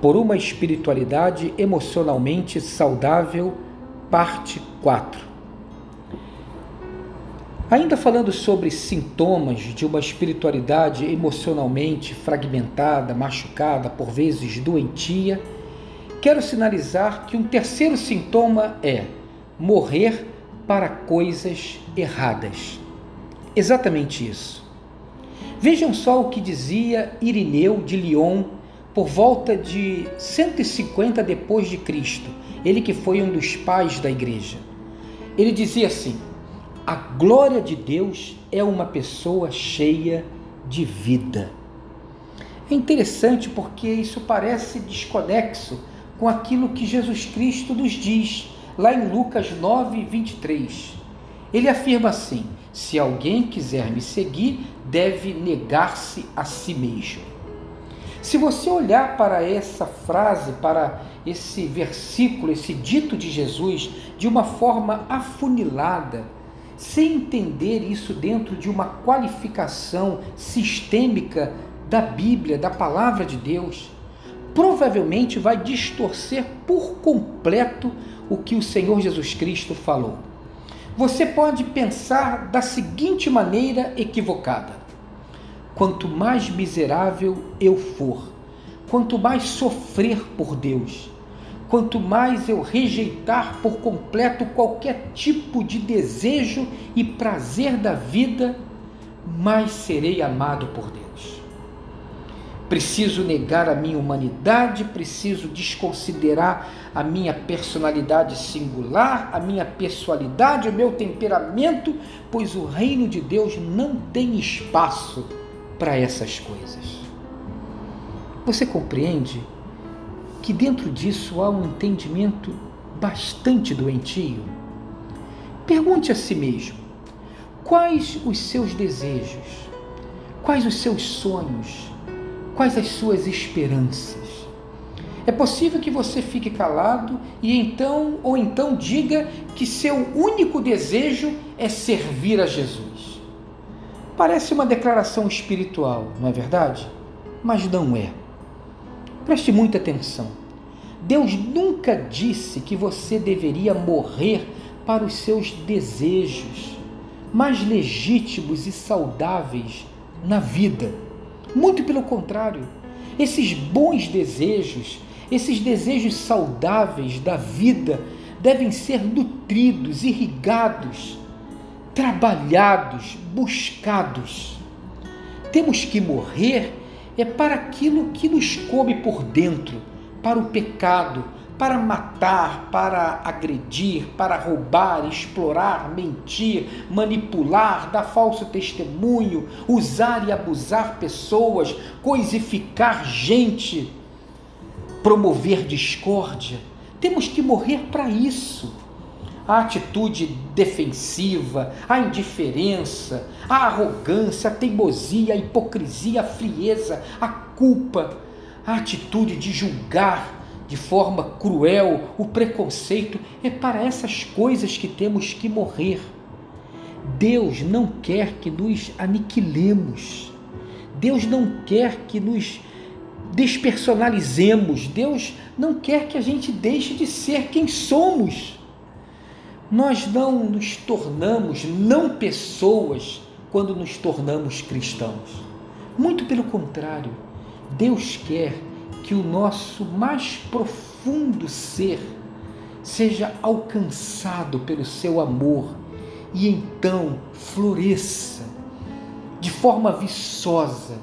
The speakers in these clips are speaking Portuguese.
por uma espiritualidade emocionalmente saudável, parte 4. Ainda falando sobre sintomas de uma espiritualidade emocionalmente fragmentada, machucada, por vezes doentia, quero sinalizar que um terceiro sintoma é morrer para coisas erradas. Exatamente isso. Vejam só o que dizia Irineu de Lyon por volta de 150 depois de Cristo, ele que foi um dos pais da igreja. Ele dizia assim: a glória de Deus é uma pessoa cheia de vida. É interessante porque isso parece desconexo com aquilo que Jesus Cristo nos diz lá em Lucas 9, 23. Ele afirma assim: se alguém quiser me seguir, deve negar-se a si mesmo. Se você olhar para essa frase, para esse versículo, esse dito de Jesus, de uma forma afunilada, sem entender isso dentro de uma qualificação sistêmica da Bíblia, da palavra de Deus, provavelmente vai distorcer por completo o que o Senhor Jesus Cristo falou. Você pode pensar da seguinte maneira equivocada: quanto mais miserável eu for, quanto mais sofrer por Deus, quanto mais eu rejeitar por completo qualquer tipo de desejo e prazer da vida, mais serei amado por Deus. Preciso negar a minha humanidade, preciso desconsiderar a minha personalidade singular, a minha pessoalidade, o meu temperamento, pois o reino de Deus não tem espaço para essas coisas. Você compreende que dentro disso há um entendimento bastante doentio? Pergunte a si mesmo: quais os seus desejos? Quais os seus sonhos? Quais as suas esperanças? É possível que você fique calado e então ou então diga que seu único desejo é servir a Jesus. Parece uma declaração espiritual, não é verdade? Mas não é. Preste muita atenção. Deus nunca disse que você deveria morrer para os seus desejos mais legítimos e saudáveis na vida. Muito pelo contrário, esses bons desejos, esses desejos saudáveis da vida devem ser nutridos, irrigados trabalhados, buscados. Temos que morrer é para aquilo que nos come por dentro, para o pecado, para matar, para agredir, para roubar, explorar, mentir, manipular, dar falso testemunho, usar e abusar pessoas, coisificar gente, promover discórdia. Temos que morrer para isso a atitude defensiva, a indiferença, a arrogância, a teimosia, a hipocrisia, a frieza, a culpa, a atitude de julgar de forma cruel, o preconceito, é para essas coisas que temos que morrer. Deus não quer que nos aniquilemos. Deus não quer que nos despersonalizemos. Deus não quer que a gente deixe de ser quem somos. Nós não nos tornamos não pessoas quando nos tornamos cristãos. Muito pelo contrário, Deus quer que o nosso mais profundo ser seja alcançado pelo seu amor e então floresça de forma viçosa.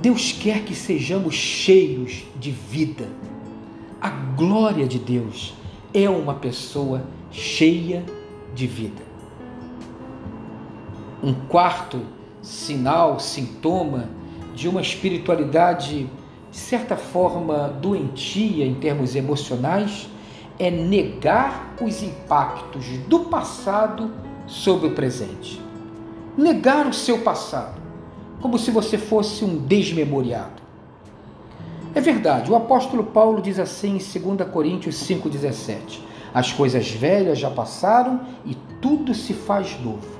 Deus quer que sejamos cheios de vida. A glória de Deus é uma pessoa cheia de vida. Um quarto sinal, sintoma de uma espiritualidade, de certa forma, doentia em termos emocionais, é negar os impactos do passado sobre o presente. Negar o seu passado, como se você fosse um desmemoriado. É verdade, o apóstolo Paulo diz assim em 2 Coríntios 5,17: As coisas velhas já passaram e tudo se faz novo.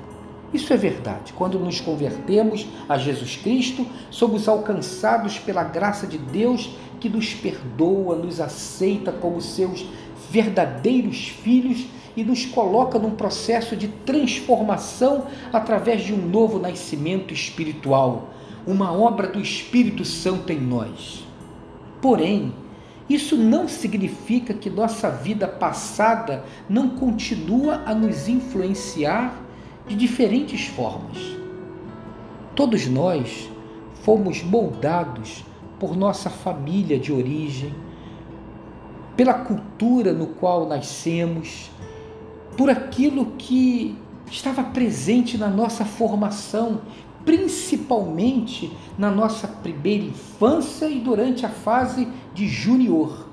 Isso é verdade. Quando nos convertemos a Jesus Cristo, somos alcançados pela graça de Deus que nos perdoa, nos aceita como seus verdadeiros filhos e nos coloca num processo de transformação através de um novo nascimento espiritual, uma obra do Espírito Santo em nós. Porém, isso não significa que nossa vida passada não continua a nos influenciar de diferentes formas. Todos nós fomos moldados por nossa família de origem, pela cultura no qual nascemos, por aquilo que estava presente na nossa formação, principalmente na nossa primeira infância e durante a fase de junior.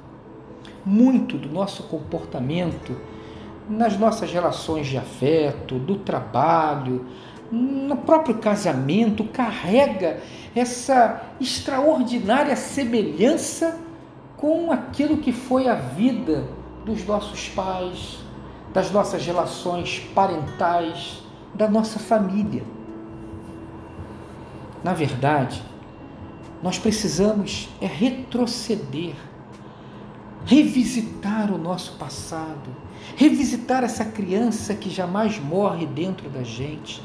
Muito do nosso comportamento nas nossas relações de afeto, do trabalho, no próprio casamento, carrega essa extraordinária semelhança com aquilo que foi a vida dos nossos pais, das nossas relações parentais, da nossa família. Na verdade, nós precisamos é retroceder, revisitar o nosso passado, revisitar essa criança que jamais morre dentro da gente,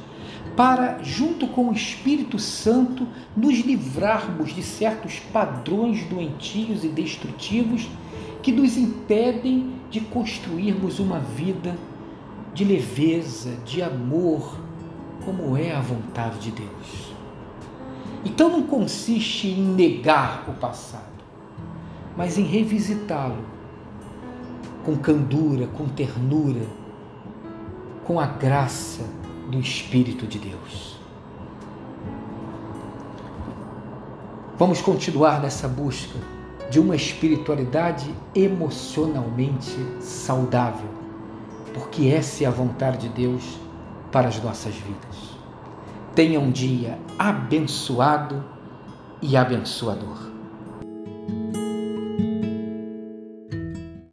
para, junto com o Espírito Santo, nos livrarmos de certos padrões doentios e destrutivos que nos impedem de construirmos uma vida de leveza, de amor, como é a vontade de Deus. Então não consiste em negar o passado, mas em revisitá-lo com candura, com ternura, com a graça do Espírito de Deus. Vamos continuar nessa busca de uma espiritualidade emocionalmente saudável, porque essa é a vontade de Deus para as nossas vidas. Tenha um dia abençoado e abençoador.